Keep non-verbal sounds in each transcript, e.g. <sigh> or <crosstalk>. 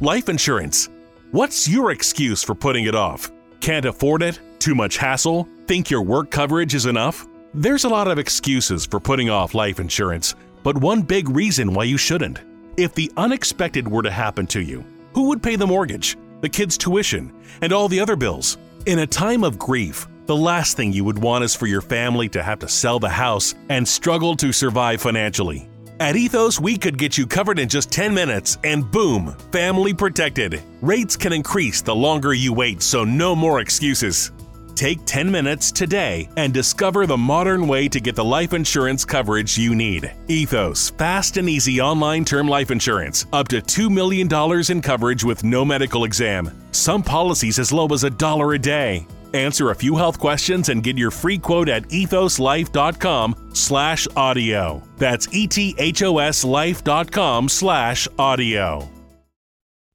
Life insurance. What's your excuse for putting it off? Can't afford it? Too much hassle? Think your work coverage is enough? There's a lot of excuses for putting off life insurance, but one big reason why you shouldn't. If the unexpected were to happen to you, who would pay the mortgage, the kids' tuition, and all the other bills? In a time of grief, the last thing you would want is for your family to have to sell the house and struggle to survive financially. At Ethos, we could get you covered in just 10 minutes and boom, family protected. Rates can increase the longer you wait, so no more excuses. Take 10 minutes today and discover the modern way to get the life insurance coverage you need. Ethos, fast and easy online term life insurance, up to $2 million in coverage with no medical exam. Some policies as low as a dollar a day. Answer a few health questions and get your free quote at ethoslife.com slash audio. That's E-T-H-O-S life.com slash audio.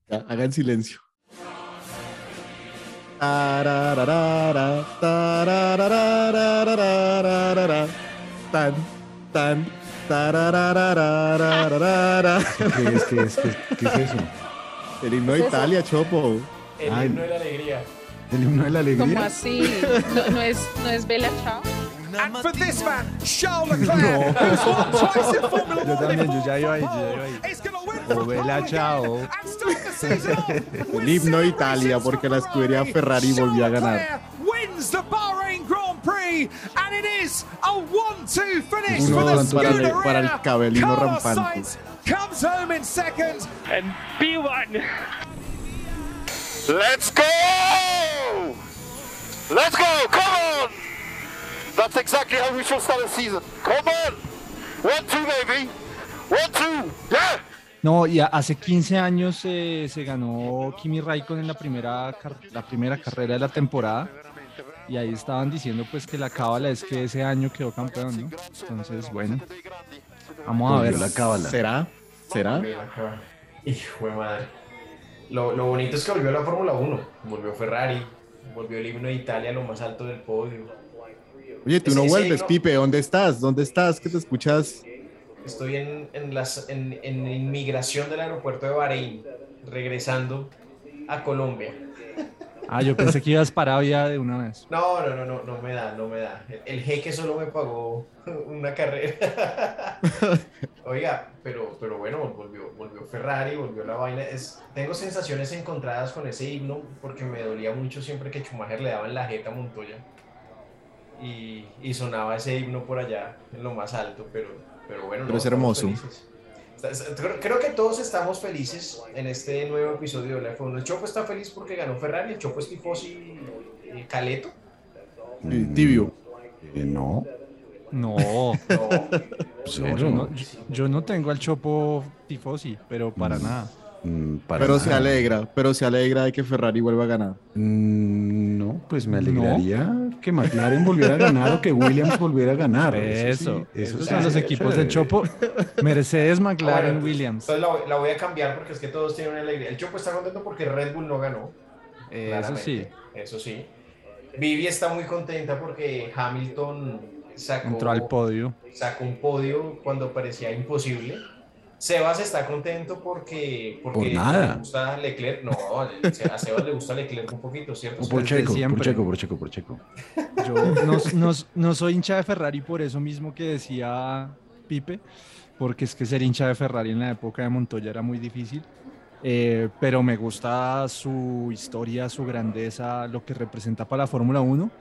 Hagan silencio. Tan, tan, ¿Qué es, qué es, qué, qué es eso? El himno de Italia, Chopo. El himno de la alegría. ¿El himno de la ¿Cómo así? ¿No, no es, ¿No es Bella Chao? And for this man, Charles Leclerc, who's won twice in Formula Yo también, yo ya iba ahí, yo ya iba O the Bella <laughs> and with El himno de Italia, porque la escudería Ferrari. Volvió a ganar. Wins the Bahrain Grand Prix, and it is a 1-2 finish Uno, for the dos para el- para el cabelino Carlos rampante. Sainz comes home in second. Let's go! Let's go! Come on! That's exactly how we should start the season. Come on! One, two, baby! One, two! Yeah! No, y a- hace 15 años eh, se ganó Kimi Raikkonen en la primera, la primera carrera de la temporada. Y ahí estaban diciendo pues que la cábala es que ese año quedó campeón, ¿no? Entonces, bueno. Vamos a ver. la cábala. ¿Será? ¿Será? Hijo de madre. Lo, lo bonito es que volvió la Fórmula 1. Volvió Ferrari. Volvió el himno de Italia a lo más alto del podio. Oye, tú no vuelves, himno- Pipe. ¿Dónde estás? ¿Dónde estás? ¿Qué te escuchas? Estoy en, en, las, en, en inmigración del aeropuerto de Bahrein, regresando a Colombia. Ah, yo pensé que ibas parado ya de una vez. No, no, no, no, no me da, no me da. El, el jeque solo me pagó <laughs> una carrera. <laughs> Oiga, pero, pero bueno, volvió, volvió Ferrari, volvió la vaina. Es, tengo sensaciones encontradas con ese himno porque me dolía mucho siempre que Schumacher le daba en la jeta a Montoya. Y, y sonaba ese himno por allá en lo más alto, pero, pero bueno. Pero no, es hermoso. Creo, creo que todos estamos felices en este nuevo episodio de la F1. El Chopo está feliz porque ganó Ferrari, el Chopo es tifosi eh, Caleto. Sí, Tibio. Eh, no. No, <laughs> yo no, yo- no tengo al Chopo Tifosi, pero para Mm. nada. Mm, para Pero se alegra, pero se alegra de que Ferrari vuelva a ganar. Mm, no, pues me alegraría que McLaren volviera a ganar o que Williams volviera a ganar. Eso, sí, esos son los equipos de chévere. Chopo. Mercedes, McLaren, bueno, Williams. Entonces la, voy- la voy a cambiar porque es que todos tienen una alegría. El Chopo está contento porque Red Bull no ganó. Eso sí. Eso sí. Vivi está muy contenta porque Hamilton sacó, Entró al podio. sacó un podio cuando parecía imposible. Sebas está contento porque, porque Por nada. le gusta Leclerc. No, a Sebas le gusta Leclerc un poquito, ¿cierto? Por Checo, por. Checo, por Checo, por Checo. Yo no, no- no soy hincha de Ferrari por eso mismo que decía Pipe, porque es que ser hincha de Ferrari en la época de Montoya era muy difícil. Eh, pero me gusta su historia, su grandeza, lo que representa para la Fórmula 1.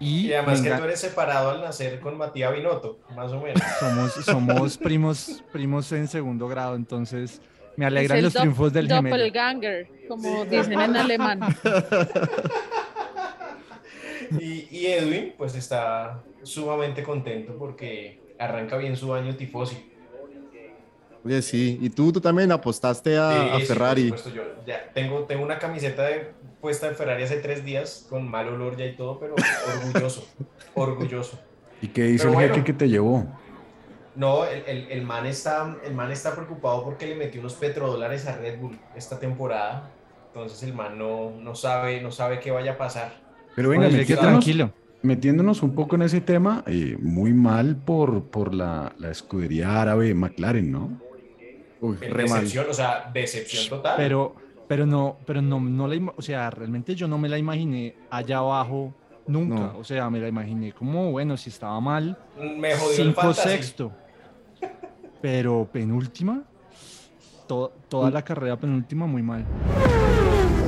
Y, Y además que tú eres separado al nacer con Matías Binotto, más o menos. somos, somos <laughs> primos, primos en segundo grado, entonces me alegran los triunfos del gemelo. Doppelganger, como dicen en <laughs> alemán. Y, y Edwin, pues está sumamente contento porque arranca bien su año tifosi. Oye, sí. Y tú, tú también apostaste a, Sí, a sí, por Ferrari. supuesto, yo ya tengo, tengo una camiseta de- puesta en Ferrari hace tres días con mal olor ya y todo, pero orgulloso, <laughs> orgulloso. ¿Y qué dice Pero el bueno. jeque que te llevó? No, el, el, el man está, el man está preocupado porque le metió unos petrodólares a Red Bull esta temporada. Entonces el man no, no sabe, no sabe qué vaya a pasar. Pero venga, metiéndonos, tranquilo. metiéndonos un poco en ese tema, eh, muy mal por, por la, la escudería árabe McLaren, ¿no? Uy. Decepción, o sea, decepción total. Pero, pero no, pero no, no la o sea, realmente yo no me la imaginé allá abajo nunca. No. O sea, me la imaginé como, bueno, si estaba mal, me jodió cinco sexto. Pero penúltima, to- toda la carrera penúltima muy mal.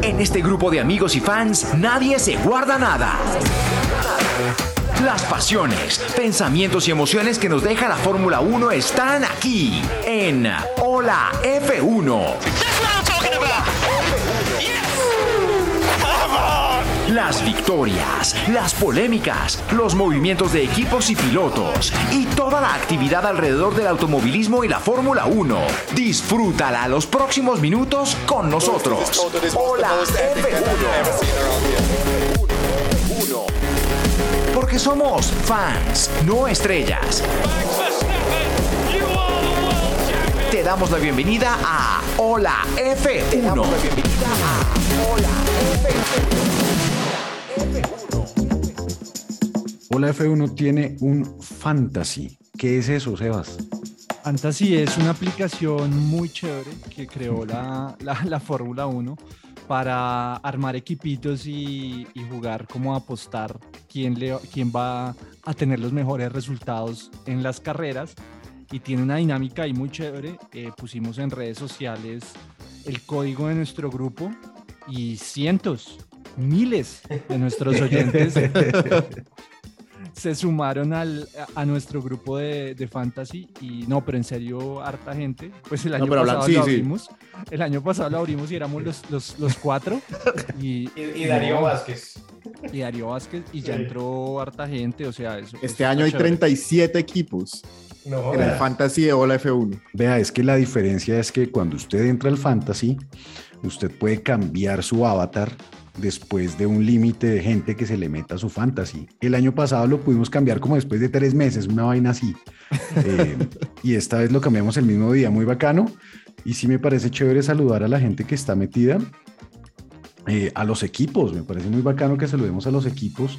En este grupo de amigos y fans, nadie se guarda nada. Las pasiones, pensamientos y emociones que nos deja la Fórmula 1 están aquí en Hola F1. Las victorias, las polémicas, los movimientos de equipos y pilotos y toda la actividad alrededor del automovilismo y la Fórmula 1. Disfrútala los próximos minutos con nosotros. Hola F1. Porque somos fans, no estrellas. Te damos la bienvenida a Hola F1. Hola F1 tiene un fantasy. ¿Qué es eso, Sebas? Fantasy es una aplicación muy chévere que creó la, la, la Fórmula 1 para armar equipitos y, jugar como apostar quién, le, quién va a tener los mejores resultados en las carreras. Y tiene una dinámica ahí muy chévere. Eh, pusimos en redes sociales el código de nuestro grupo y cientos, miles de nuestros oyentes <laughs> se sumaron al, a, nuestro grupo de, de fantasy y no, pero en serio, harta gente. Pues el año pasado sí, lo sí. abrimos. El año pasado lo abrimos y éramos los, los, los cuatro. Y, <laughs> Y, y Darío no, Vázquez. Y Darío Vázquez. Y ya entró harta gente. O sea, eso. Este eso año hay chévere. 37 equipos No, en el. Fantasy de Ola F1. Vea, es que la diferencia es que cuando usted entra al fantasy, usted puede cambiar su avatar después de un límite de gente que se le meta a su fantasy. El año pasado lo pudimos cambiar como después de tres meses, una vaina así. <laughs> Eh, y esta vez lo cambiamos el mismo día, muy bacano. Y sí me parece chévere saludar a la gente que está metida, eh, a los equipos. Me parece muy bacano que saludemos a los equipos.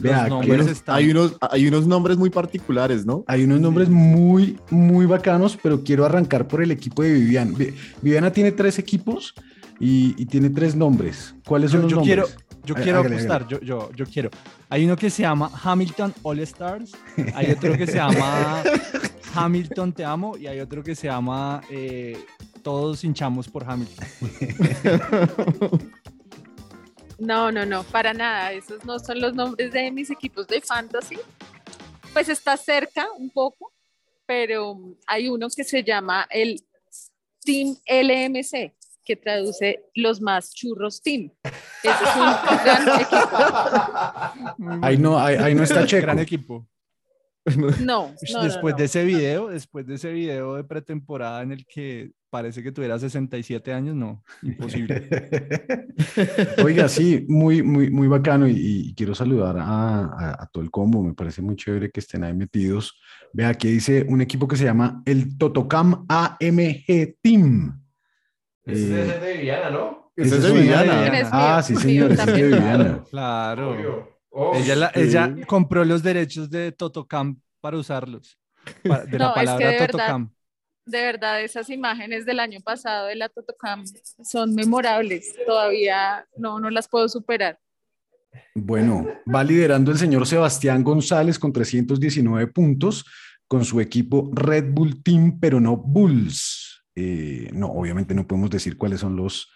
Vea, Los están- hay, unos, hay unos nombres muy particulares, ¿no? hay unos nombres muy, muy bacanos, pero quiero arrancar por el equipo de Viviana. Vi- Viviana tiene tres equipos y, y tiene tres nombres. ¿Cuáles son Yo, los yo nombres? quiero, yo quiero hágale, apostar, yo, yo, yo quiero. Hay uno que se llama Hamilton All Stars, hay otro que se llama <laughs> Hamilton Te Amo y hay otro que se llama eh, Todos hinchamos por Hamilton. <laughs> No, no, no, para nada. Esos no son los nombres de mis equipos de fantasy. Pues está cerca un poco, pero hay uno que se llama el Team LMC, que traduce los más churros team. Ese es un gran equipo. Ahí no, ahí, ahí no está Checo. Gran equipo. No, no, no, después no. de ese video, después de ese video de pretemporada en el que parece que tuviera 67 años, no, imposible. <laughs> Oiga, sí, muy, muy, muy bacano y, y quiero saludar a, a- a todo el combo. Me parece muy chévere que estén ahí metidos. Vea, aquí dice un equipo que se llama el Totocam AMG Team. Ese Eh, es el de Viviana, ¿no? Ese es de Viviana. Ah, sí, señor, ese es de. Viviana. Claro. Oh, Ella, la- sí. ella compró los derechos de Totocam para usarlos. De No, la es que palabra de verdad- Totocam. De verdad, esas imágenes del año pasado de la Totocam son memorables. Todavía no, no las puedo superar. Bueno, va liderando el señor Sebastián González con 319 puntos con su equipo Red Bull Team, pero no Bulls. Eh, no, obviamente no podemos decir cuáles son los,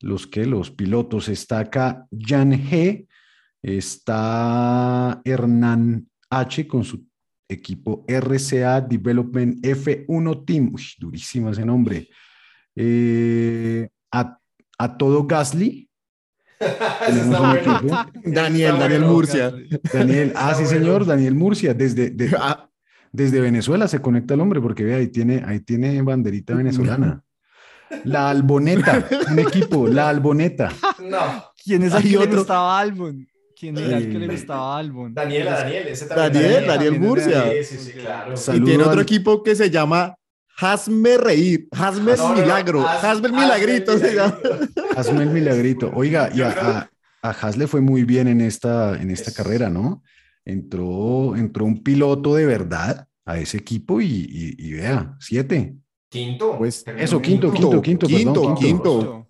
los que, los pilotos. Está acá Jan G, está Hernán H con su equipo RCA Development F1 Team. Uy, durísimo ese nombre. Eh, a, a todo Gasly. <laughs> Daniel, Está Daniel bueno, Murcia. Daniel, ah, sí, señor, Daniel Murcia, desde, de- Ah, Desde Venezuela se conecta el hombre porque ve ahí tiene, ahí tiene banderita venezolana. La Alboneta, un equipo, la Alboneta. No. ¿Quién es el que le otro- gustaba a Albon? ¿Quién era el que le gustaba Albon? Daniela, Daniel, ese también. Daniel, Daniel es Murcia. Sí, sí, sí, claro. Y Saludo tiene otro al- equipo que se llama Hazme Reír, Hazme No, no, no, Milagro, haz- Hazme el hazme Milagrito. el se llama. milagrito. Hazme el milagrito. Oiga, y a, a, a le fue muy bien en esta, en esta Es- carrera, ¿no? Entró, entró un piloto de verdad a ese equipo y, y- y vea, siete. Quinto. Pues, Eso, quinto, quinto. quinto, quinto, Quinto, perdón, quinto.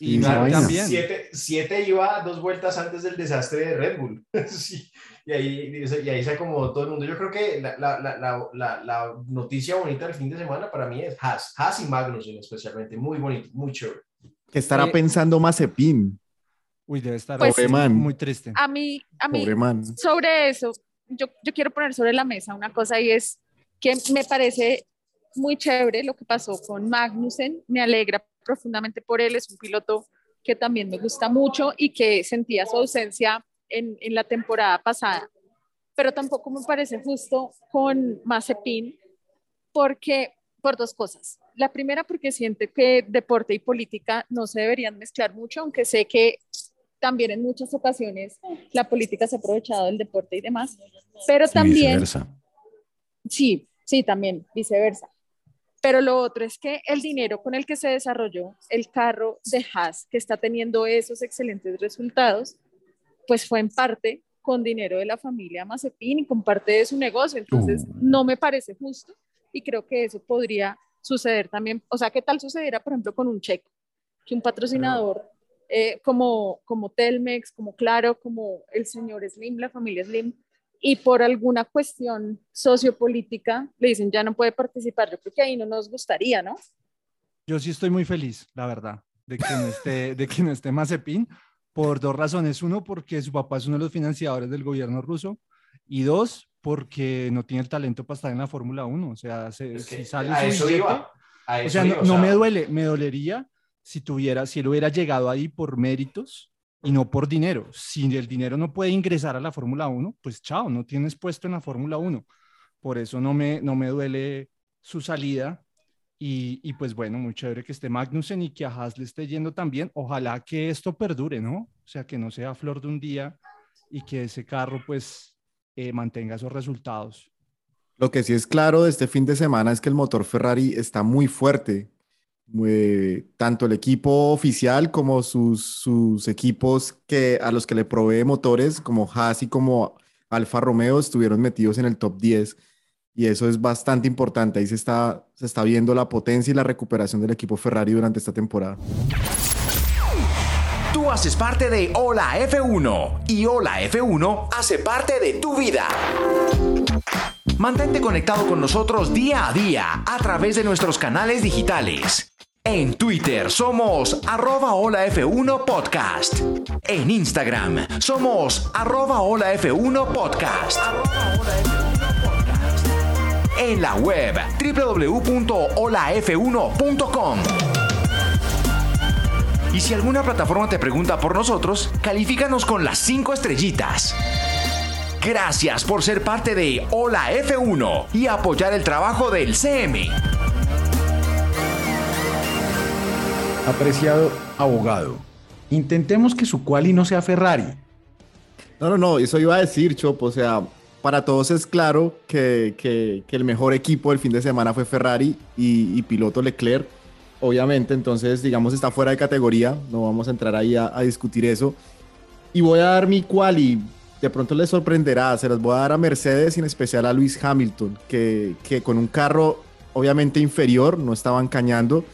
Y Mac vaina. también. Siete, siete iba dos vueltas antes del desastre de Red Bull. <laughs> Sí, y, ahí, y ahí se acomodó todo el mundo. Yo creo que la, la, la, la, noticia bonita del fin de semana para mí es Haas. Haas y Magnussen especialmente. Muy bonito, muy chévere. Que estará Eh, pensando Mazepin, Uy, debe estar Pues- Pobre man. muy triste. A mí, a mí sobre eso, yo, yo quiero poner sobre la mesa una cosa y es que me parece muy chévere lo que pasó con Magnussen. Me alegra profundamente por él. Es un piloto que también me gusta mucho y que sentía su ausencia en, en la temporada pasada. Pero tampoco me parece justo con Mazepin porque por dos cosas. La primera porque siento que deporte y política no se deberían mezclar mucho, aunque sé que también en muchas ocasiones la política se ha aprovechado del deporte y demás, pero Sí, también, viceversa. sí, sí, también viceversa. Pero lo otro es que el dinero con el que se desarrolló el carro de Haas, que está teniendo esos excelentes resultados, pues fue en parte con dinero de la familia Mazepin y con parte de su negocio. Entonces, Uh. no me parece justo y creo que eso podría suceder también. O sea, ¿qué tal sucediera, por ejemplo, con un cheque? Que un patrocinador eh, como, como Telmex, como Claro, como el señor Slim, la familia Slim, y por alguna cuestión sociopolítica le dicen ya no puede participar. Yo creo que ahí no nos gustaría, ¿no? Yo sí estoy muy feliz, la verdad, de que no esté, de que no esté Mazepin, por dos razones. Uno, porque su papá es uno de los financiadores del gobierno ruso. Y dos, porque no tiene el talento para estar en la Fórmula 1. O sea, se- Es que si sale a su eso billete- iba. A o eso sea, no, iba, o no sea, me duele, me dolería si tuviera, si él hubiera llegado ahí por méritos y no por dinero. Si el dinero no puede ingresar a la Fórmula 1, pues chao, no tienes puesto en la Fórmula 1. Por eso no me, no me duele su salida. Y, y pues bueno, muy chévere que esté Magnussen y que a Haas le esté yendo también. Ojalá que esto perdure, ¿no? O sea, que no sea flor de un día y que ese carro pues eh, mantenga esos resultados. Lo que sí es claro de este fin de semana es que el motor Ferrari está muy fuerte. Muy- tanto el equipo oficial como sus, sus equipos que, a los que le provee motores, como Haas y como Alfa Romeo, estuvieron metidos en el top 10. Y eso es bastante importante. Ahí se está, se está viendo la potencia y la recuperación del equipo Ferrari durante esta temporada. Tú haces parte de Hola F1 y Hola F1 hace parte de tu vida. Mantente conectado con nosotros día a día a través de nuestros canales digitales. En Twitter somos arroba Hola F1 Podcast. En Instagram somos arroba Hola F1 Podcast. En la web www.holaf1.com. Y si alguna plataforma te pregunta por nosotros, califícanos con las 5 estrellitas. Gracias por ser parte de Hola F1 y apoyar el trabajo del CM. Apreciado abogado, intentemos que su quali no sea Ferrari. No, no, no, eso iba a decir, Chop. O sea, para todos es claro que, que- que el mejor equipo del fin de semana fue Ferrari y, y piloto Leclerc. Obviamente, entonces, digamos, está fuera de categoría. No vamos a entrar ahí a, a discutir eso. Y voy a dar mi quali. De pronto les sorprenderá. Se las voy a dar a Mercedes y en especial a Luis Hamilton, que, que con un carro obviamente inferior, no estaban cañando.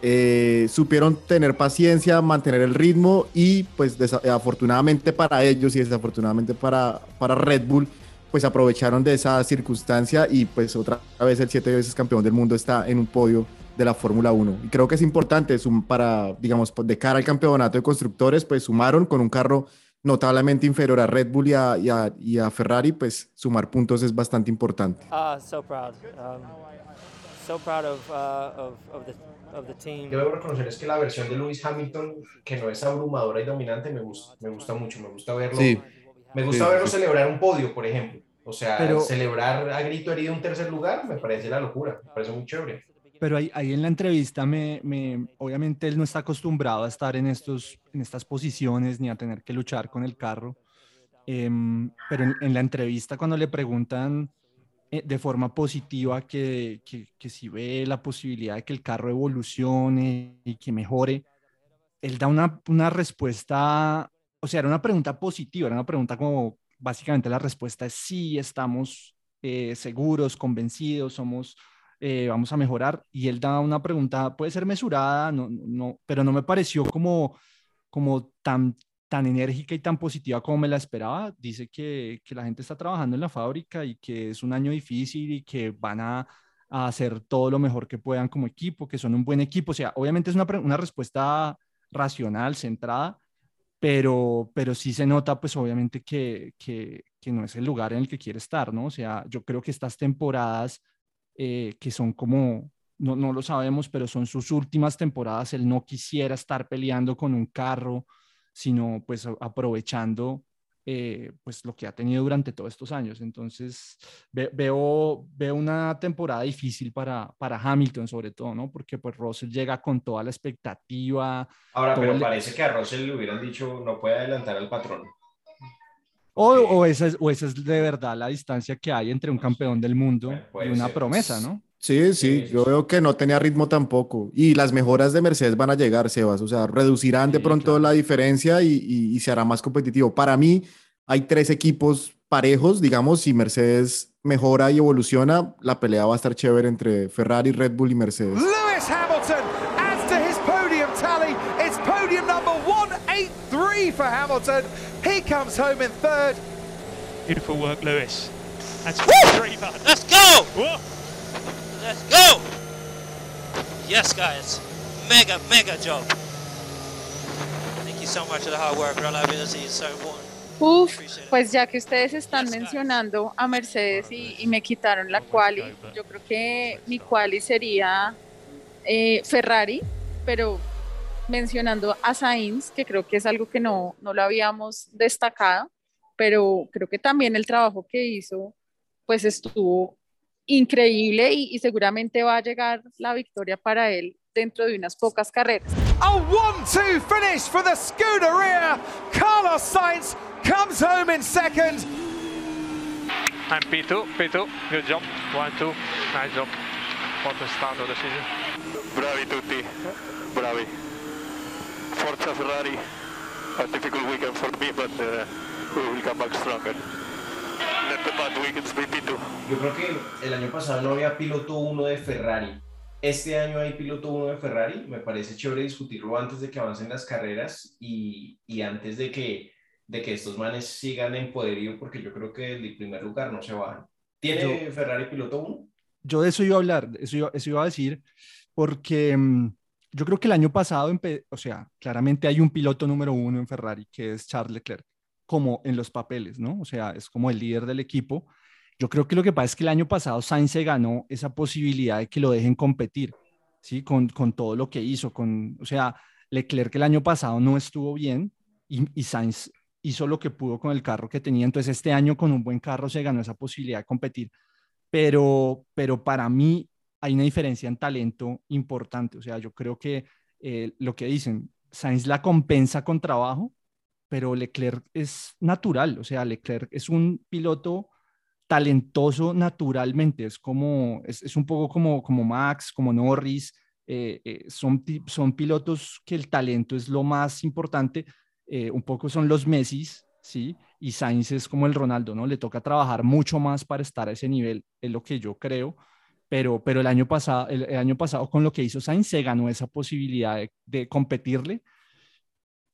eh, supieron tener paciencia, mantener el ritmo y pues afortunadamente para ellos y desafortunadamente para, para Red Bull, pues aprovecharon de esa circunstancia y pues otra vez el siete veces campeón del mundo está en un podio de la Fórmula 1. Y creo que es importante para, digamos, de cara al campeonato de constructores, pues sumaron con un carro notablemente inferior a Red Bull y a, y a- y a Ferrari, pues sumar puntos es bastante importante. Uh, so proud. Um, so proud of, uh, of, of, the. Yo debo reconocer es que la versión de Lewis Hamilton, que no es abrumadora y dominante, me gusta, me gusta mucho. Me gusta verlo, Sí. me gusta Sí, verlo sí. celebrar un podio, por ejemplo. O sea, Pero- celebrar a grito herido un tercer lugar me parece la locura, me parece muy chévere. Pero ahí, ahí en la entrevista, me, me- obviamente él no está acostumbrado a estar en, estos, en estas posiciones ni a tener que luchar con el carro. Em, pero en, en la entrevista, cuando le preguntan eh, de forma positiva que, que, que si ve la posibilidad de que el carro evolucione y que mejore, él da una, una respuesta, o sea, era una pregunta positiva, era una pregunta como básicamente la respuesta es sí, estamos eh, seguros, convencidos, somos eh, vamos a mejorar. Y él da una pregunta, puede ser mesurada, no, no, pero no me pareció como, como tan, tan enérgica y tan positiva como me la esperaba. Dice que, que la gente está trabajando en la fábrica y que es un año difícil y que van a, a hacer todo lo mejor que puedan como equipo, que son un buen equipo. O sea, obviamente es una, una respuesta racional, centrada, pero, pero sí se nota, pues obviamente que, que, que no es el lugar en el que quiere estar, ¿no? O sea, yo creo que estas temporadas eh, que son como, no, no lo sabemos, pero son sus últimas temporadas, él no quisiera estar peleando con un carro, sino pues a- aprovechando eh, pues lo que ha tenido durante todos estos años. Entonces ve- veo, veo una temporada difícil para, para Hamilton sobre todo, ¿no? Porque pues Russell llega con toda la expectativa. Ahora, pero el- parece que a Russell le hubieran dicho no puede adelantar al patrón. O, o, esa es, o esa es de verdad la distancia que hay entre un campeón del mundo y una ser. promesa, ¿no? Sí, sí, yo veo que no tenía ritmo tampoco. Y las mejoras de Mercedes van a llegar, Sebas. O sea, reducirán de pronto la diferencia y, y- y se hará más competitivo. Para mí, hay tres equipos parejos, digamos, si Mercedes mejora y evoluciona, la pelea va a estar chévere entre Ferrari, Red Bull y Mercedes. Lewis Hamilton adds to his podium tally. It's podium number 183 for Hamilton. He comes home in third. Beautiful work, Lewis. That's three button. Let's go! Whoa. Let's go! Yes, guys. Mega, mega job. Thank you so much for the hard work. Reliability is so important. Uf, pues ya que ustedes están mencionando a Mercedes y, y me quitaron la quali, yo creo que mi quali sería eh, Ferrari, pero mencionando a Sainz, que creo que es algo que no, no lo habíamos destacado, pero creo que también el trabajo que hizo, pues estuvo increíble y, y seguramente va a llegar la victoria para él dentro de unas pocas carreras. A 1-2 finish for the Scuderia. Carlos Sainz comes home in second. And P2, P2, good job. One, two, nice job for the start of the season. Bravi tutti, Ferrari. A difficult weekend for me, but uh, we will come back stronger. Let the bad weekends be P2. Yo creo que el año pasado no había piloto uno de Ferrari. Este año hay piloto uno de Ferrari. Me parece chévere discutirlo antes de que avancen las carreras y, y antes de que, de que estos manes sigan en poderío, porque yo creo que el primer lugar no se bajan. ¿Tiene Yo- Ferrari piloto uno? Yo de eso iba a hablar, eso iba, eso iba a decir, porque mm, yo creo que el año pasado, o sea, claramente hay un piloto número uno en Ferrari, que es Charles Leclerc, como en los papeles, ¿no? O sea, es como el líder del equipo. Yo creo que lo que pasa es que el año pasado Sainz se ganó esa posibilidad de que lo dejen competir, ¿sí? Con, con todo lo que hizo, con, o sea, Leclerc el año pasado no estuvo bien y, y Sainz hizo lo que pudo con el carro que tenía, entonces este año con un buen carro se ganó esa posibilidad de competir pero, pero para mí hay una diferencia en talento importante. O sea, yo creo que eh, lo que dicen, Sainz la compensa con trabajo, pero Leclerc es natural. O sea, Leclerc es un piloto talentoso naturalmente. Es como, es, es un poco como, como Max, como Norris. eh, eh, son, son pilotos que el talento es lo más importante. eh, un poco son los Messis, ¿sí? Y Sainz es como el Ronaldo, ¿no? Le toca trabajar mucho más para estar a ese nivel, es lo que yo creo. Pero, pero el, año pasado, el, el año pasado, con lo que hizo Sainz, se ganó esa posibilidad de, de competirle.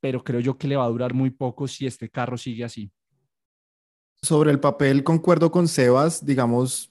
Pero creo yo que le va a durar muy poco si este carro sigue así. Sobre el papel, concuerdo con Sebas, digamos,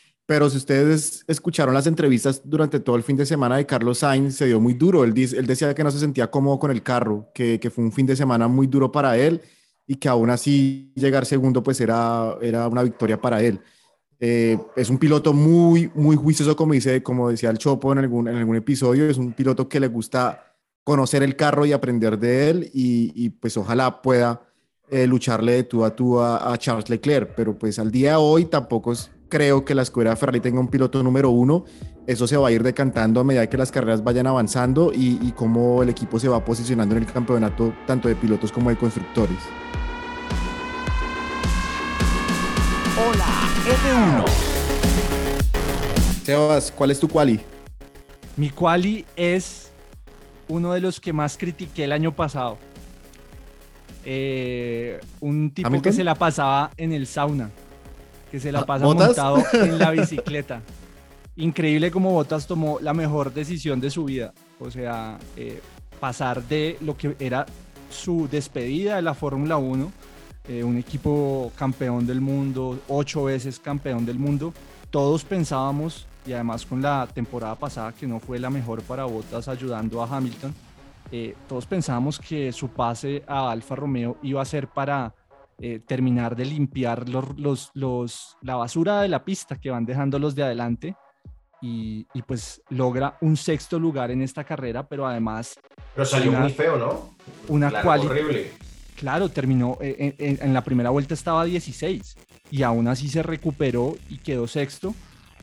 pero si ustedes escucharon las entrevistas durante todo el fin de semana de Carlos Sainz, se dio muy duro. Él, él decía que no se sentía cómodo con el carro, que, que, fue un fin de semana muy duro para él y que aún así llegar segundo pues era, era una victoria para él. Eh, es un piloto muy, muy juicioso, como, dice, como decía el Chopo en algún, en algún episodio, es un piloto que le gusta conocer el carro y aprender de él y, y pues ojalá pueda eh, lucharle de tú a tú a, a, Charles Leclerc, pero pues al día de hoy tampoco es, creo que la escuela Ferrari tenga un piloto número uno, eso se va a ir decantando a medida que las carreras vayan avanzando y, y cómo el equipo se va posicionando en el campeonato tanto de pilotos como de constructores. Hola, F1. Sebas, ¿cuál es tu quali? Mi quali es uno de los que más critiqué el año pasado. Eh, un tipo ¿Hamilton? que se la pasaba en el sauna, que se la Ah, pasa montado en la <laughs> bicicleta. Increíble como Bottas tomó la mejor decisión de su vida. O sea, eh, pasar de lo que era su despedida de la Fórmula 1, eh, un equipo campeón del mundo, ocho veces campeón del mundo. Todos pensábamos, y además con la temporada pasada que no fue la mejor para Bottas ayudando a Hamilton, eh, todos pensábamos que su pase a Alfa Romeo iba a ser para eh, terminar de limpiar los, los- los- la basura de la pista que van dejando los de adelante y, y pues logra un sexto lugar en esta carrera, pero además... Pero salió una- muy feo, ¿no? Una Claro, quali- horrible. Claro, terminó, eh, en, en- en la primera vuelta estaba 16 y aún así se recuperó y quedó sexto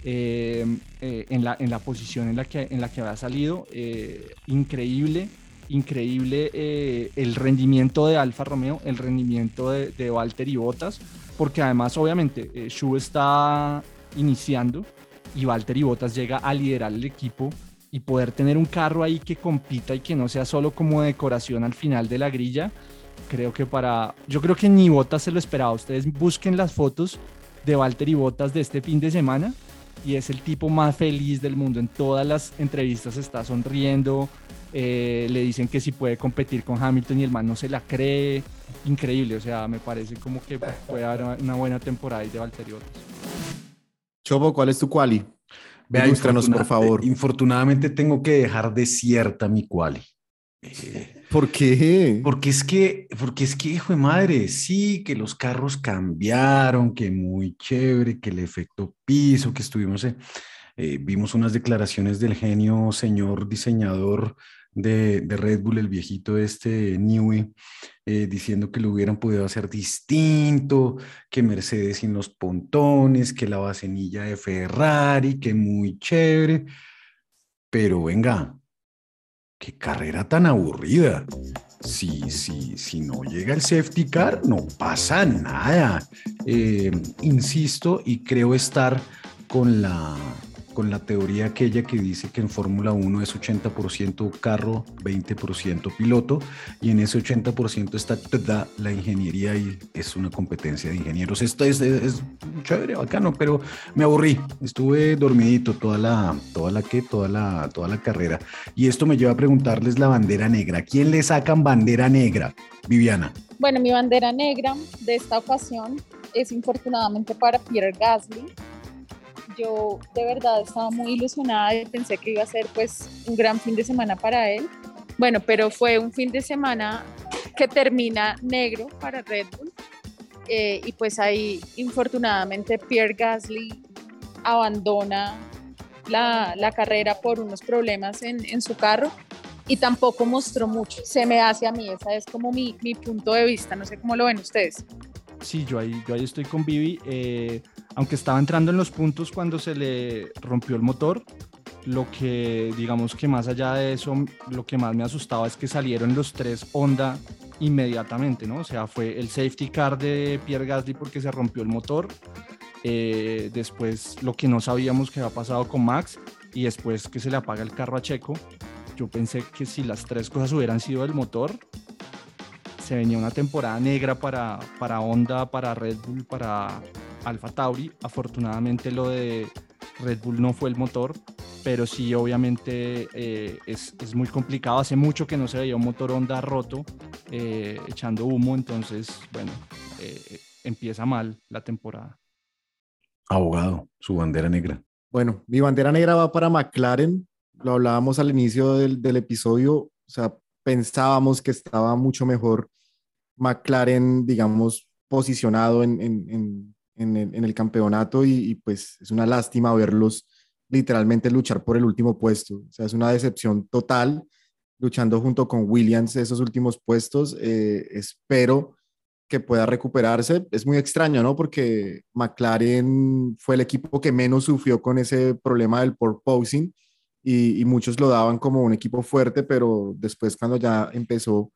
eh, eh, en, la, en la posición en la que, en la que había salido. eh, increíble, increíble eh, el rendimiento de Alfa Romeo, el rendimiento de, de Valtteri Bottas, porque además obviamente eh, Shu está iniciando y Valtteri Bottas llega a liderar el equipo y poder tener un carro ahí que compita y que no sea solo como decoración al final de la grilla, creo que para. Yo creo que ni Bottas se lo esperaba. Ustedes busquen las fotos de Valtteri Bottas de este fin de semana y es el tipo más feliz del mundo. En todas las entrevistas está sonriendo. Eh, le dicen que si puede competir con Hamilton y el man no se la cree. Increíble, o sea, me parece como que puede haber una buena temporada ahí de Valtteri Bottas. Chopo, ¿cuál es tu quali? Vea, Ilústranos, por favor. Infortunadamente tengo que dejar desierta mi quali. Eh, <laughs> ¿Por qué? Porque es que, porque es que, hijo de madre, sí, que los carros cambiaron, que muy chévere, que el efecto piso, que estuvimos, eh, eh, vimos unas declaraciones del genio señor diseñador de, Red Bull, el viejito este Newey, eh, diciendo que lo hubieran podido hacer distinto, que Mercedes sin los pontones, que la bacenilla de Ferrari, que muy chévere. Pero venga, qué carrera tan aburrida. Si, si, si no llega el safety car, no pasa nada. Eh, insisto y creo estar con la, con la teoría aquella que dice que en Fórmula 1 es 80% carro, 20% piloto, y en ese 80% está toda la ingeniería y es una competencia de ingenieros. Esto es, es, es chévere, bacano, pero me aburrí. Estuve dormidito toda la, toda la, ¿qué? Toda la, toda la carrera. Y esto me lleva a preguntarles la bandera negra. ¿Quién le sacan bandera negra? Viviana. Bueno, mi bandera negra de esta ocasión es infortunadamente para Pierre Gasly. Yo de verdad estaba muy ilusionada y pensé que iba a ser pues un gran fin de semana para él. Bueno, pero fue un fin de semana que termina negro para Red Bull. Eh, y pues ahí infortunadamente Pierre Gasly abandona la, la carrera por unos problemas en, en su carro y tampoco mostró mucho. Se me hace a mí, esa es como mi, mi punto de vista, no sé cómo lo ven ustedes. Sí, yo ahí, yo ahí estoy con Vivi. eh, aunque estaba entrando en los puntos cuando se le rompió el motor, lo que digamos que más allá de eso, lo que más me asustaba es que salieron los tres Honda inmediatamente, ¿no? O sea, fue el safety car de Pierre Gasly porque se rompió el motor, eh, después lo que no sabíamos que había pasado con Max y después que se le apaga el carro a Checo. Yo pensé que si las tres cosas hubieran sido del motor, se venía una temporada negra para, para Honda, para Red Bull, para Alfa Tauri. Afortunadamente lo de Red Bull no fue el motor, pero sí obviamente eh, es, es, muy complicado. Hace mucho que no se veía un motor Honda roto, eh, echando humo, entonces, bueno, eh, empieza mal la temporada. Abogado, su bandera negra. Bueno, mi bandera negra va para McLaren. Lo hablábamos al inicio del, del episodio. O sea, pensábamos que estaba mucho mejor McLaren, digamos, posicionado en, en, en, en el, en el campeonato y, y, pues es una lástima verlos literalmente luchar por el último puesto. O sea, es una decepción total luchando junto con Williams esos últimos puestos. Eh, espero que pueda recuperarse. Es muy extraño, ¿no? Porque McLaren fue el equipo que menos sufrió con ese problema del porpoising y, y muchos lo daban como un equipo fuerte, pero después cuando ya empezó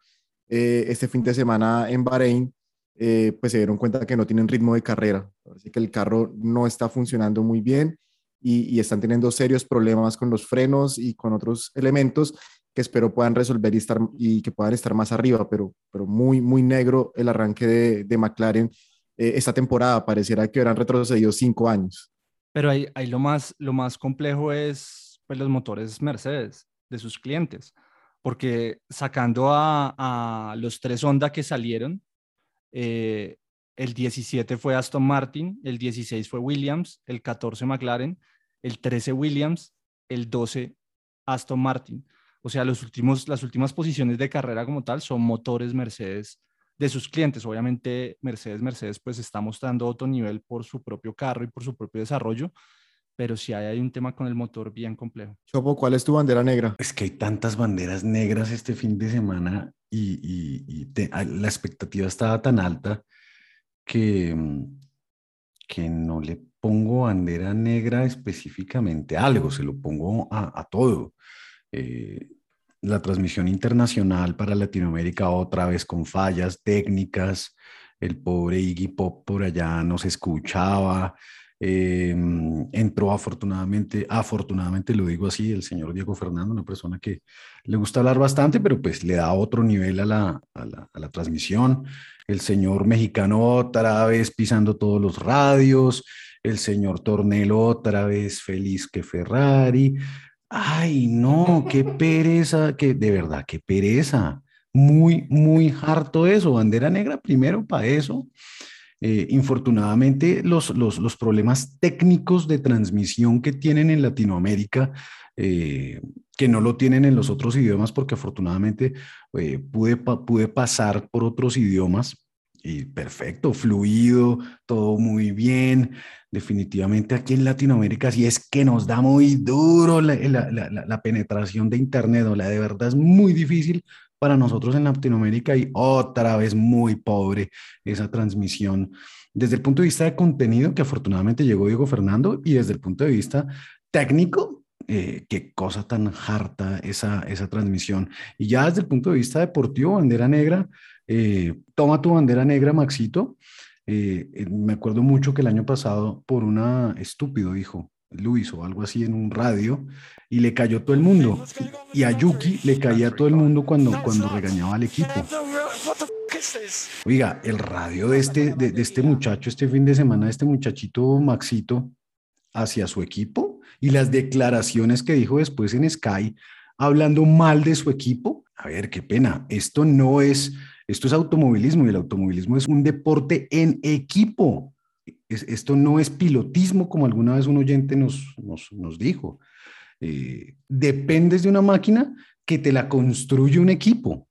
eh, este fin de semana en Bahrein, eh, pues se dieron cuenta que no tienen ritmo de carrera. Así que el carro no está funcionando muy bien y, están teniendo serios problemas con los frenos y con otros elementos que espero puedan resolver y, estar, y que puedan estar más arriba, pero, pero muy, muy negro el arranque de, de McLaren eh, esta temporada. Pareciera que hubieran retrocedido cinco años. Pero ahí, ahí lo, más, lo más complejo es pues, los motores Mercedes de sus clientes, porque sacando a los tres Honda que salieron, eh, el 17 fue Aston Martin, el 16 fue Williams, el 14 McLaren, el 13 Williams, el 12 Aston Martin. O sea, los últimos, las últimas posiciones de carrera como tal son motores Mercedes de sus clientes. Obviamente Mercedes, Mercedes pues está mostrando otro nivel por su propio carro y por su propio desarrollo, pero sí hay, hay un tema con el motor bien complejo. Chopo, ¿cuál es tu bandera negra? Es que hay tantas banderas negras este fin de semana y, y, y te, la expectativa estaba tan alta que, que no le pongo bandera negra específicamente a algo, se lo pongo a, a todo. Eh, la transmisión internacional para Latinoamérica otra vez con fallas técnicas, el pobre Iggy Pop por allá no se escuchaba, eh, entró afortunadamente, afortunadamente lo digo así, el señor Diego Fernando, una persona que le gusta hablar bastante, pero pues le da otro nivel a la, a la, a la transmisión, el señor mexicano otra vez pisando todos los radios, el señor Tornelo otra vez feliz que Ferrari, Ay, no, qué <laughs> pereza, que de verdad, qué pereza. Muy, muy harto eso. Bandera negra primero para eso. Eh, infortunadamente, los, los, los, problemas técnicos de transmisión que tienen en Latinoamérica, eh, que no lo tienen en los otros idiomas, porque afortunadamente eh, pude, pude pasar por otros idiomas y perfecto, fluido, todo muy bien. Definitivamente aquí en Latinoamérica sí es que nos da muy duro la, la, la, la, penetración de Internet, o la de verdad es muy difícil para nosotros en Latinoamérica y otra vez muy pobre esa transmisión. Desde el punto de vista de contenido, que afortunadamente llegó Diego Fernando, y desde el punto de vista técnico, eh, qué cosa tan harta esa, esa transmisión. Y ya desde el punto de vista deportivo, bandera negra, eh, toma tu bandera negra, Maxito. Eh, me acuerdo mucho que el año pasado, por una estúpido, dijo Luis o algo así en un radio, y le cayó todo el mundo. Y a Yuki le caía todo el mundo cuando, cuando regañaba al equipo. Oiga, el radio de este, de, de este muchacho, este fin de semana, este muchachito Maxito, hacia su equipo y las declaraciones que dijo después en Sky, hablando mal de su equipo. A ver, qué pena. Esto no es esto es automovilismo y el automovilismo es un deporte en equipo. Es, esto no es pilotismo como alguna vez un oyente nos, nos, dijo. Eh, dependes de una máquina que te la construye un equipo.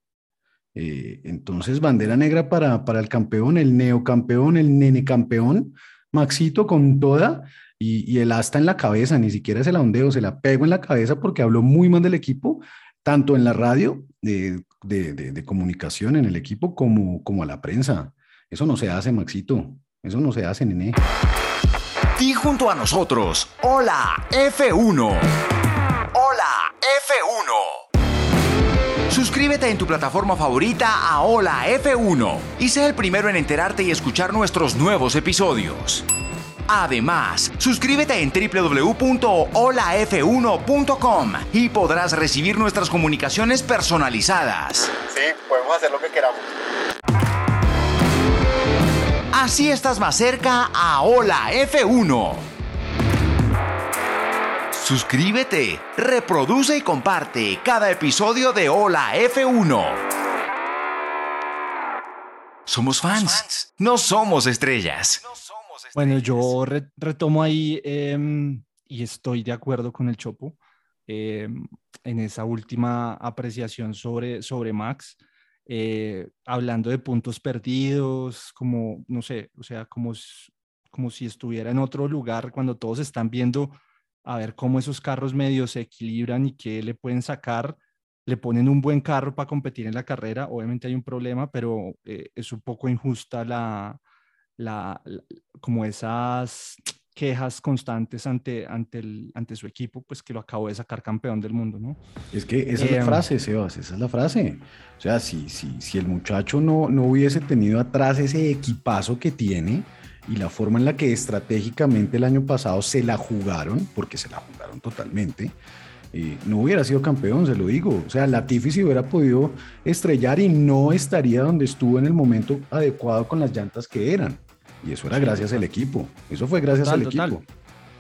Eh, entonces, bandera negra para, para el campeón, el neocampeón, el nene campeón, Maxito con toda y, el asta en la cabeza, ni siquiera se la ondeo, se la pego en la cabeza porque habló muy mal del equipo, tanto en la radio de, de, de, de, comunicación en el equipo como, como a la prensa. Eso no se hace, Maxito. Eso no se hace, nene. Y junto a nosotros, hola F1. Hola F1. Suscríbete en tu plataforma favorita a Hola F1 y sé el primero en enterarte y escuchar nuestros nuevos episodios. Además, suscríbete en www.holaf1.com y podrás recibir nuestras comunicaciones personalizadas. Sí, podemos hacer lo que queramos. Así estás más cerca a Hola F1. Suscríbete, reproduce y comparte cada episodio de Hola F1. Somos fans, no somos estrellas. Bueno, yo re- retomo ahí em, y estoy de acuerdo con el Chopo em, en esa última apreciación sobre, sobre Max, eh, hablando de puntos perdidos, como, no sé, o sea, como, como si estuviera en otro lugar cuando todos están viendo a ver cómo esos carros medios se equilibran y qué le pueden sacar. Le ponen un buen carro para competir en la carrera, obviamente hay un problema, pero eh, es un poco injusta la, la, la- como esas quejas constantes ante, ante, el, ante su equipo, pues que lo acabó de sacar campeón del mundo, ¿no? Es que esa es la Em, frase, Sebas, esa es la frase. O sea, si, si, si el muchacho no, no hubiese tenido atrás ese equipazo que tiene y la forma en la que estratégicamente el año pasado se la jugaron, porque se la jugaron totalmente, eh, no hubiera sido campeón, se lo digo. O sea, Latifi se hubiera podido estrellar y no estaría donde estuvo en el momento adecuado con las llantas que eran. Y eso era Sí, gracias al equipo. Eso fue gracias Total, al total. equipo.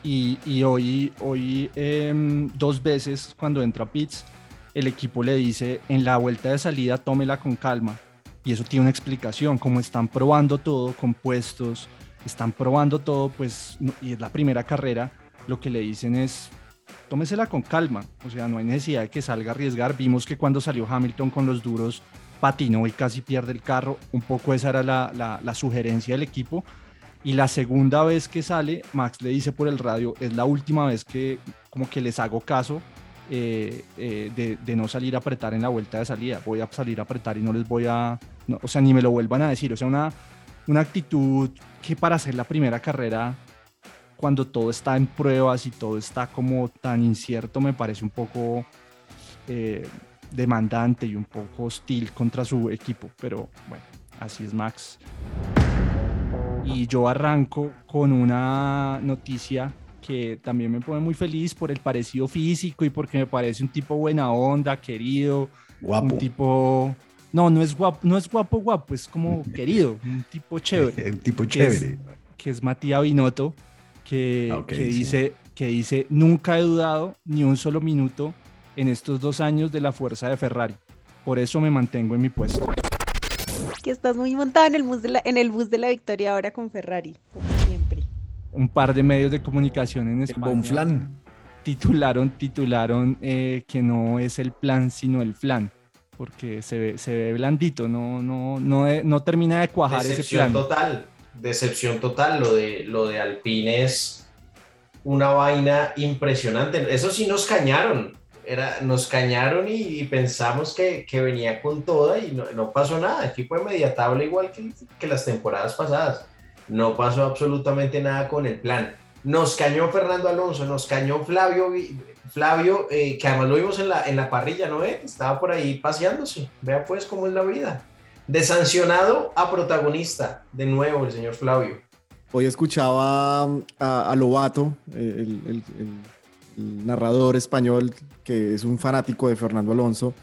Y, y hoy, hoy em, dos veces cuando entra Pitts, el equipo le dice en la vuelta de salida tómela con calma. Y eso tiene una explicación, como están probando todo, compuestos, están probando todo, pues, y es la primera carrera, lo que le dicen es tómesela con calma, o sea, no hay necesidad de que salga a arriesgar. Vimos que cuando salió Hamilton con los duros, patinó y casi pierde el carro. Un poco esa era la, la- sugerencia del equipo. Y la segunda vez que sale, Max le dice por el radio, es la última vez que como que les hago caso eh, eh, de, de no salir a apretar en la vuelta de salida. Voy a salir a apretar y no les voy a, no, o sea, ni me lo vuelvan a decir. O sea, una, una actitud que para hacer la primera carrera, cuando todo está en pruebas y todo está como tan incierto, me parece un poco eh, demandante y un poco hostil contra su equipo. Pero bueno, así es Max. Y yo arranco con una noticia que también me pone muy feliz por el parecido físico y porque me parece un tipo buena onda, querido, Guapo. un tipo no, no es guapo, no es guapo guapo, es como <laughs> querido, un tipo chévere. <laughs> Un tipo que es- chévere. que es Matías Binotto, que, Ah, que sí. dice, que dice, nunca he dudado ni un solo minuto en estos dos años de la fuerza de Ferrari. Por eso me mantengo en mi puesto. Que estás muy montado en el bus de la, en el bus de la victoria ahora con Ferrari, como siempre. un par de medios de comunicación en España Bonflán. titularon, titularon eh, que no es el plan, sino el flan, porque se ve, se ve blandito, no, no, no, no termina de cuajar ese Decepción plan. total, decepción total. Lo de, lo de Alpine es una vaina impresionante. Eso sí nos cañaron. Era, nos cañaron y, pensamos que, que venía con toda y no, no pasó nada. Equipo de media tabla igual que, que las temporadas pasadas. No pasó absolutamente nada con el plan. Nos cañó Fernando Alonso, nos cañó Flavio, Vi- Flavio eh, que además lo vimos en la, en la parrilla, ¿no? eh? Estaba por ahí paseándose. Vea pues cómo es la vida. De sancionado a protagonista, de nuevo el señor Flavio. Hoy escuchaba a, a Lobato, el narrador español que es un fanático de Fernando Alonso,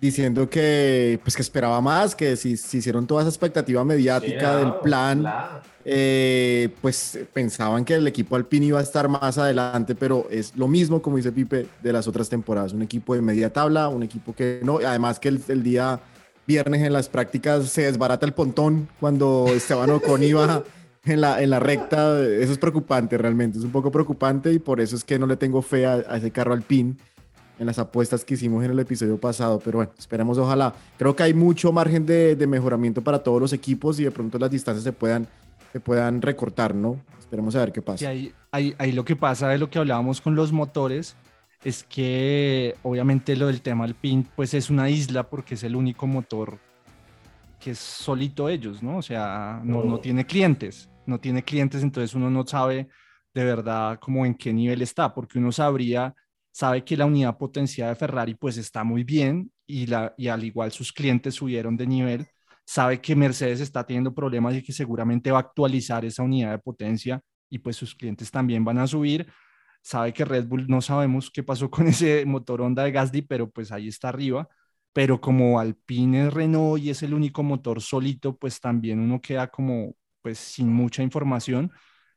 diciendo que, pues, que esperaba más, que si, si hicieron toda esa expectativa mediática del plan, claro. eh, pues pensaban que el equipo Alpine iba a estar más adelante, pero es lo mismo, como dice Pipe, de las otras temporadas. Un equipo de media tabla, un equipo que no, además que el, el día viernes en las prácticas se desbarata el pontón cuando Esteban Ocon iba en la, en la recta. Eso es preocupante realmente, es un poco preocupante y por eso es que no le tengo fe a, ese carro Alpine en las apuestas que hicimos en el episodio pasado, pero bueno, esperemos ojalá. Creo que hay mucho margen de, de mejoramiento para todos los equipos y de pronto las distancias se puedan, se puedan recortar, ¿no? Esperemos a ver qué pasa. Y ahí, ahí, lo que pasa de lo que hablábamos con los motores es que obviamente lo del tema Alpine pues es una isla porque es el único motor que es solito ellos, ¿no? O sea, no, no tiene clientes, no tiene clientes, entonces uno no sabe de verdad como en qué nivel está, porque uno sabría, sabe que la unidad potenciada de Ferrari pues está muy bien y, la, y al igual sus clientes subieron de nivel, sabe que Mercedes está teniendo problemas y que seguramente va a actualizar esa unidad de potencia y pues sus clientes también van a subir. Sabe que Red Bull no sabemos qué pasó con <laughs> ese motor Honda de Gasly, pero pues ahí está arriba. Pero como Alpine es Renault y es el único motor solito, pues también uno queda como pues sin mucha información.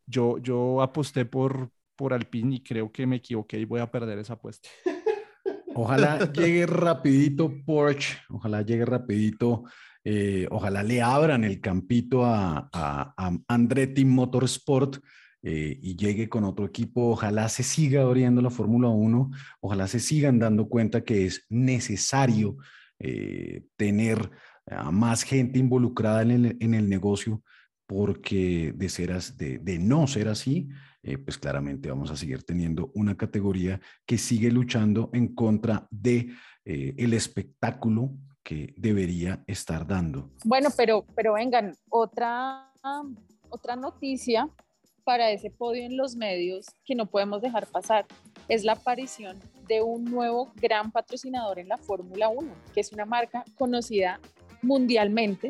Yo, yo aposté por, por Alpine y creo que me equivoqué y voy a perder esa apuesta. <laughs> Ojalá llegue rapidito Porsche, ojalá llegue rapidito Eh, ojalá le abran el campito a, a, a Andretti Motorsport eh, y llegue con otro equipo. Ojalá se siga abriendo la Fórmula 1. Ojalá se sigan dando cuenta que es necesario eh, tener a más gente involucrada en el, en el negocio porque de, ser as- de, de no ser así, eh, pues claramente vamos a seguir teniendo una categoría que sigue luchando en contra de eh, el espectáculo que debería estar dando. Bueno, pero, pero vengan, otra, otra noticia para ese podio en los medios que no podemos dejar pasar es la aparición de un nuevo gran patrocinador en la Fórmula 1, que es una marca conocida mundialmente.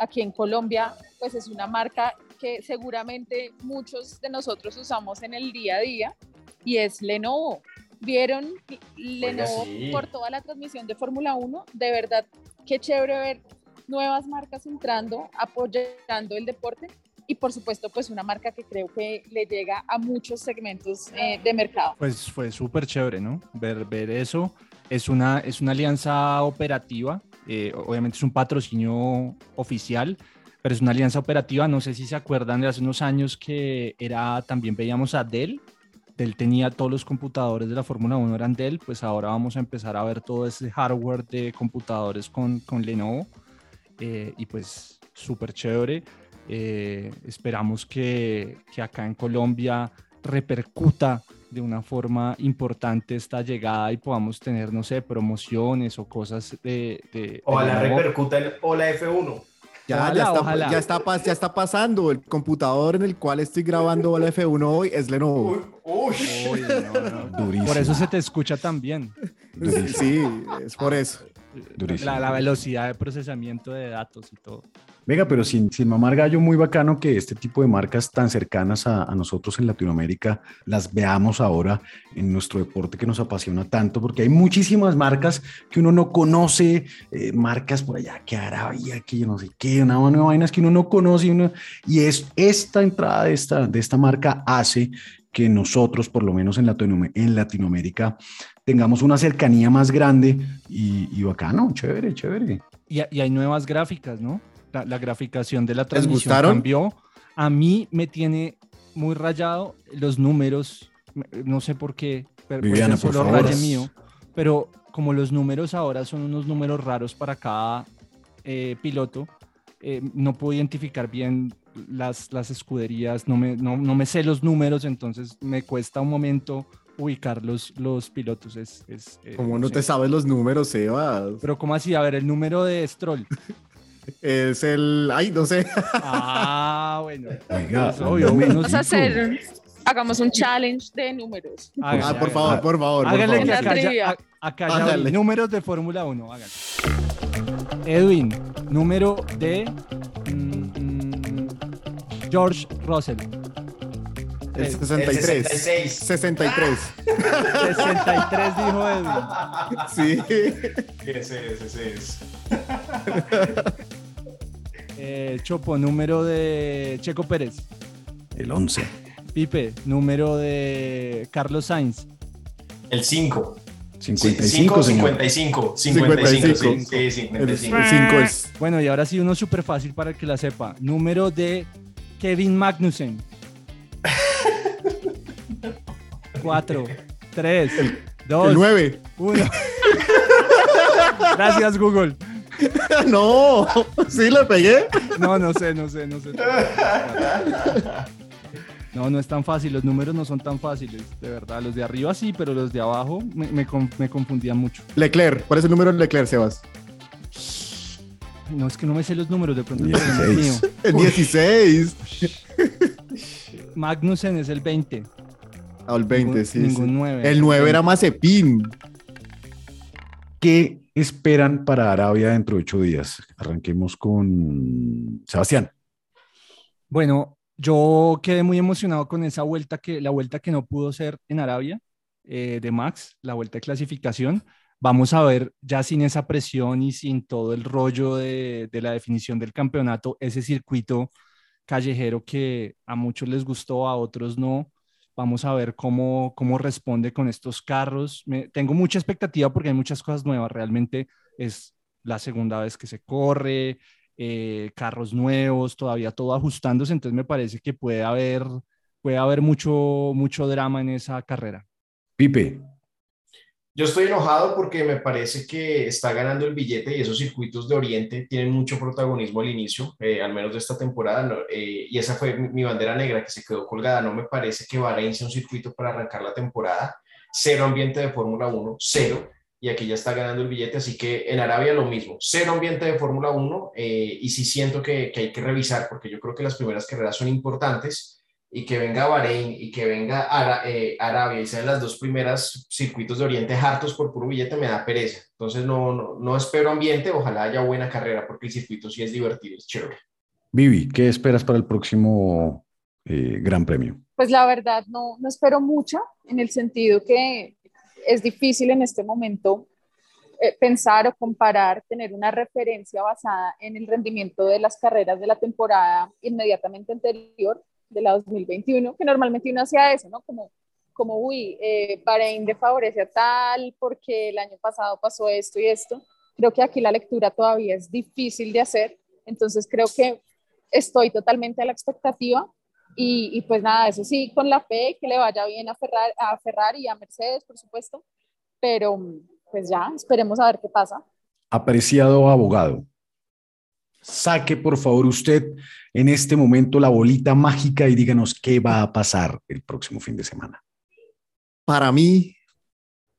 Aquí en Colombia, pues es una marca que seguramente muchos de nosotros usamos en el día a día y es Lenovo. ¿Vieron Lenovo sí. por toda la transmisión de Fórmula 1? De verdad, qué chévere ver nuevas marcas entrando, apoyando el deporte y por supuesto pues una marca que creo que le llega a muchos segmentos eh, de mercado. Pues fue súper chévere, ¿no? Ver, ver eso. Es una, es una alianza operativa, eh, obviamente es un patrocinio oficial, pero es una alianza operativa. No sé si se acuerdan de hace unos años que era, también veíamos a Dell. Dell tenía todos los computadores de la Fórmula 1, eran Dell, pues ahora vamos a empezar a ver todo ese hardware de computadores con, con Lenovo. eh, y pues súper chévere. Eh, esperamos que, que acá en Colombia repercuta de una forma importante esta llegada y podamos tener, no sé, promociones o cosas de... de Ojalá de repercuta en Hola F1. Ya, Ojalá, ya, está, ojalá. ya, está, ya está pasando. El computador en el cual estoy grabando la F1 hoy es Lenovo. Uy, Uy, <laughs> no, no. Durísimo. Por eso se te escucha tan bien. Sí, es por eso. Durísimo. La, la velocidad de procesamiento de datos y todo. Venga, pero sin, sin mamar gallo, muy bacano que este tipo de marcas tan cercanas a, a nosotros en Latinoamérica las veamos ahora en nuestro deporte que nos apasiona tanto, porque hay muchísimas marcas que uno no conoce, eh, marcas por allá que Arabia, que yo no sé qué, una de vainas que uno no conoce, y uno- y es esta entrada de esta, de esta marca hace que nosotros, por lo menos en, Latino- en Latinoamérica, tengamos una cercanía más grande y, y bacano, chévere, chévere. Y, y hay nuevas gráficas, ¿no? La, la graficación de la transmisión cambió. A mí me tiene muy rayado los números, me- no sé por qué, pero Viviana, por solo raye mío, pero como los números ahora son unos números raros para cada eh, piloto, eh, no puedo identificar bien las, las escuderías, no me, no, no me sé los números, entonces me cuesta un momento ubicar los, los pilotos. Es, es, eh, Como no te sabes los números, Sebas. Pero ¿cómo así? A ver, el número de Stroll. <laughs> Es el. Ay, no sé. Ah, bueno. Oiga, Es obvio, un uno- Vamos a hacer, hagamos un challenge de números. Ah, por favor, por favor. por Hágale que acá acá ya números de Fórmula 1. Hágale. Edwin, número de mm, mm, George Russell. El Tres. 63. El 66. 63. 63 dijo Edwin. Sí. Ese es, ese es. Eh, Chopo, número de Checo Pérez. El 11. Pipe, número de Carlos Sainz. El 5. 55, señor. 55. 55. 55. Sí, sí, El 55. 5 es. Bueno, y ahora sí uno súper fácil para el que la sepa. Número de Kevin Magnussen. <laughs> Cuatro, tres, dos, El 9. uno. <laughs> Gracias, Google. <laughs> No. Sí, le pegué. No, no sé, no sé, no sé. No, no es tan fácil. Los números no son tan fáciles, de verdad. Los de arriba sí, pero los de abajo me, me me confundían mucho. Leclerc. ¿Cuál es el número de Leclerc, Sebas? No, es que no me sé los números, de pronto el problema es 16. mío. El 16. Magnussen es el 20. Ah, el 20, Ningún- sí. ningún sí. nueve. El 9 era Mazepin. ¿Qué esperan para Arabia dentro de ocho días? Arranquemos con Sebastián. Bueno, yo quedé muy emocionado con esa vuelta que, la vuelta que no pudo ser en Arabia eh, de Max, la vuelta de clasificación. Vamos a ver ya sin esa presión y sin todo el rollo de, de la definición del campeonato, ese circuito callejero que a muchos les gustó, a otros no. Vamos a ver cómo, cómo responde con estos carros. Tengo mucha expectativa porque hay muchas cosas nuevas. Realmente es la segunda vez que se corre, eh, carros nuevos, todavía todo ajustándose, entonces me parece que puede haber, puede haber mucho, mucho drama en esa carrera. Pipe. Yo estoy enojado porque me parece que está ganando el billete y esos circuitos de Oriente tienen mucho protagonismo al inicio, eh, al menos de esta temporada, ¿no? Eh, y esa fue mi, bandera negra que se quedó colgada. No me parece que Bahrein sea un circuito para arrancar la temporada. Cero ambiente de Fórmula 1, cero y aquí ya está ganando el billete, así que en Arabia lo mismo, cero ambiente de Fórmula 1 eh, y sí siento que, que, hay que revisar porque yo creo que las primeras carreras son importantes y que venga Bahrein y que venga Ara, eh, Arabia y sean las dos primeras circuitos de Oriente hartos por puro billete me da pereza, entonces no, no, no espero ambiente, ojalá haya buena carrera porque el circuito sí es divertido, es chévere. Vivi, ¿qué esperas para el próximo eh, Gran Premio? Pues la verdad no, no espero mucho en el sentido que es difícil en este momento eh, pensar o comparar, tener una referencia basada en el rendimiento de las carreras de la temporada inmediatamente anterior, de la 2021, que normalmente uno hacía eso, ¿no? Como, como uy, eh, Bahrein le favorece a tal porque el año pasado pasó esto y esto. Creo que aquí la lectura todavía es difícil de hacer, entonces creo que estoy totalmente a la expectativa y, y, pues nada, eso sí, con la fe, que le vaya bien a Ferrari, a Ferrari y a Mercedes, por supuesto, pero pues ya, esperemos a ver qué pasa. Apreciado abogado, saque por favor usted en este momento la bolita mágica y díganos qué va a pasar el próximo fin de semana. Para mí,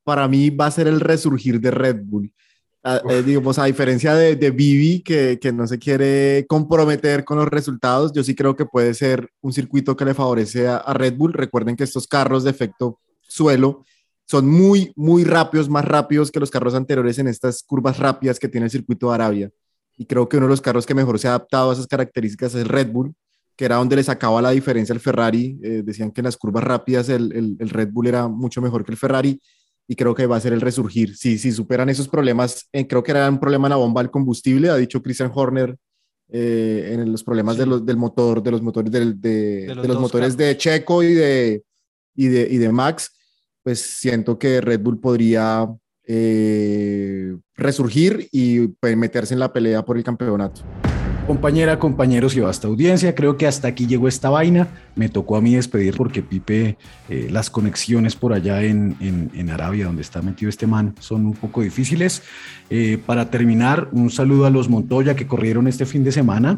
para mí va a ser el resurgir de Red Bull. A, eh, digamos, a diferencia de, de Vivi, que, que, no se quiere comprometer con los resultados, yo sí creo que puede ser un circuito que le favorece a, a, Red Bull. Recuerden que estos carros de efecto suelo son muy, muy rápidos, más rápidos que los carros anteriores en estas curvas rápidas que tiene el circuito de Arabia. Y creo que uno de los carros que mejor se ha adaptado a esas características es el Red Bull, que era donde le sacaba la diferencia al Ferrari. Eh, decían que en las curvas rápidas el, el, el Red Bull era mucho mejor que el Ferrari y creo que va a ser el resurgir. Si, si superan esos problemas, eh, creo que era un problema en la bomba del combustible, ha dicho Christian Horner, eh, en los problemas sí. de los, del motor, de los motores, del, de, de, los, de los motores de Checo y de, y, de, y de Max, pues siento que Red Bull podría eh, resurgir y pues, meterse en la pelea por el campeonato. Compañera, compañeros y vasta audiencia, creo que hasta aquí llegó esta vaina. Me tocó a mí despedir porque Pipe, eh, las conexiones por allá en, en, en, Arabia, donde está metido este man, son un poco difíciles. Eh, para terminar, un saludo a los Montoya que corrieron este fin de semana,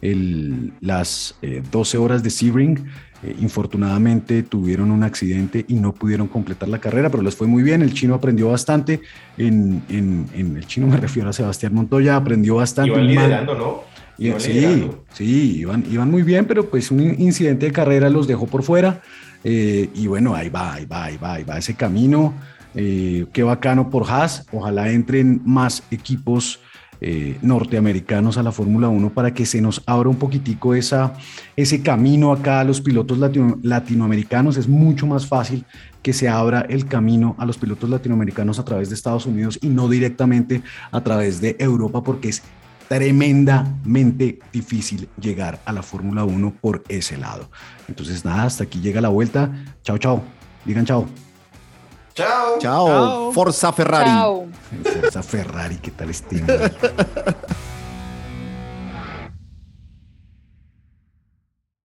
el, las eh, 12 horas de Sebring. Eh, infortunadamente tuvieron un accidente y no pudieron completar la carrera, pero les fue muy bien. El chino aprendió bastante. En, en, en el chino me refiero a Sebastián Montoya, aprendió bastante. Iban liderando, ¿no? Y, sí, sí, iban, iban muy bien, pero pues un incidente de carrera los dejó por fuera. Eh, y bueno, ahí va, ahí va, ahí va, ahí va ese camino. Eh, qué bacano por Haas. Ojalá entren más equipos eh, norteamericanos a la Fórmula 1 para que se nos abra un poquitico esa, ese camino acá a los pilotos latino, latinoamericanos. Es mucho más fácil que se abra el camino a los pilotos latinoamericanos a través de Estados Unidos y no directamente a través de Europa porque es tremendamente difícil llegar a la Fórmula 1 por ese lado. Entonces, nada, hasta aquí llega la vuelta. Chao, chao. Digan chao. Chao. Chao. Chao. Forza Ferrari. Chao. Forza Ferrari, ¿qué tal este? <laughs>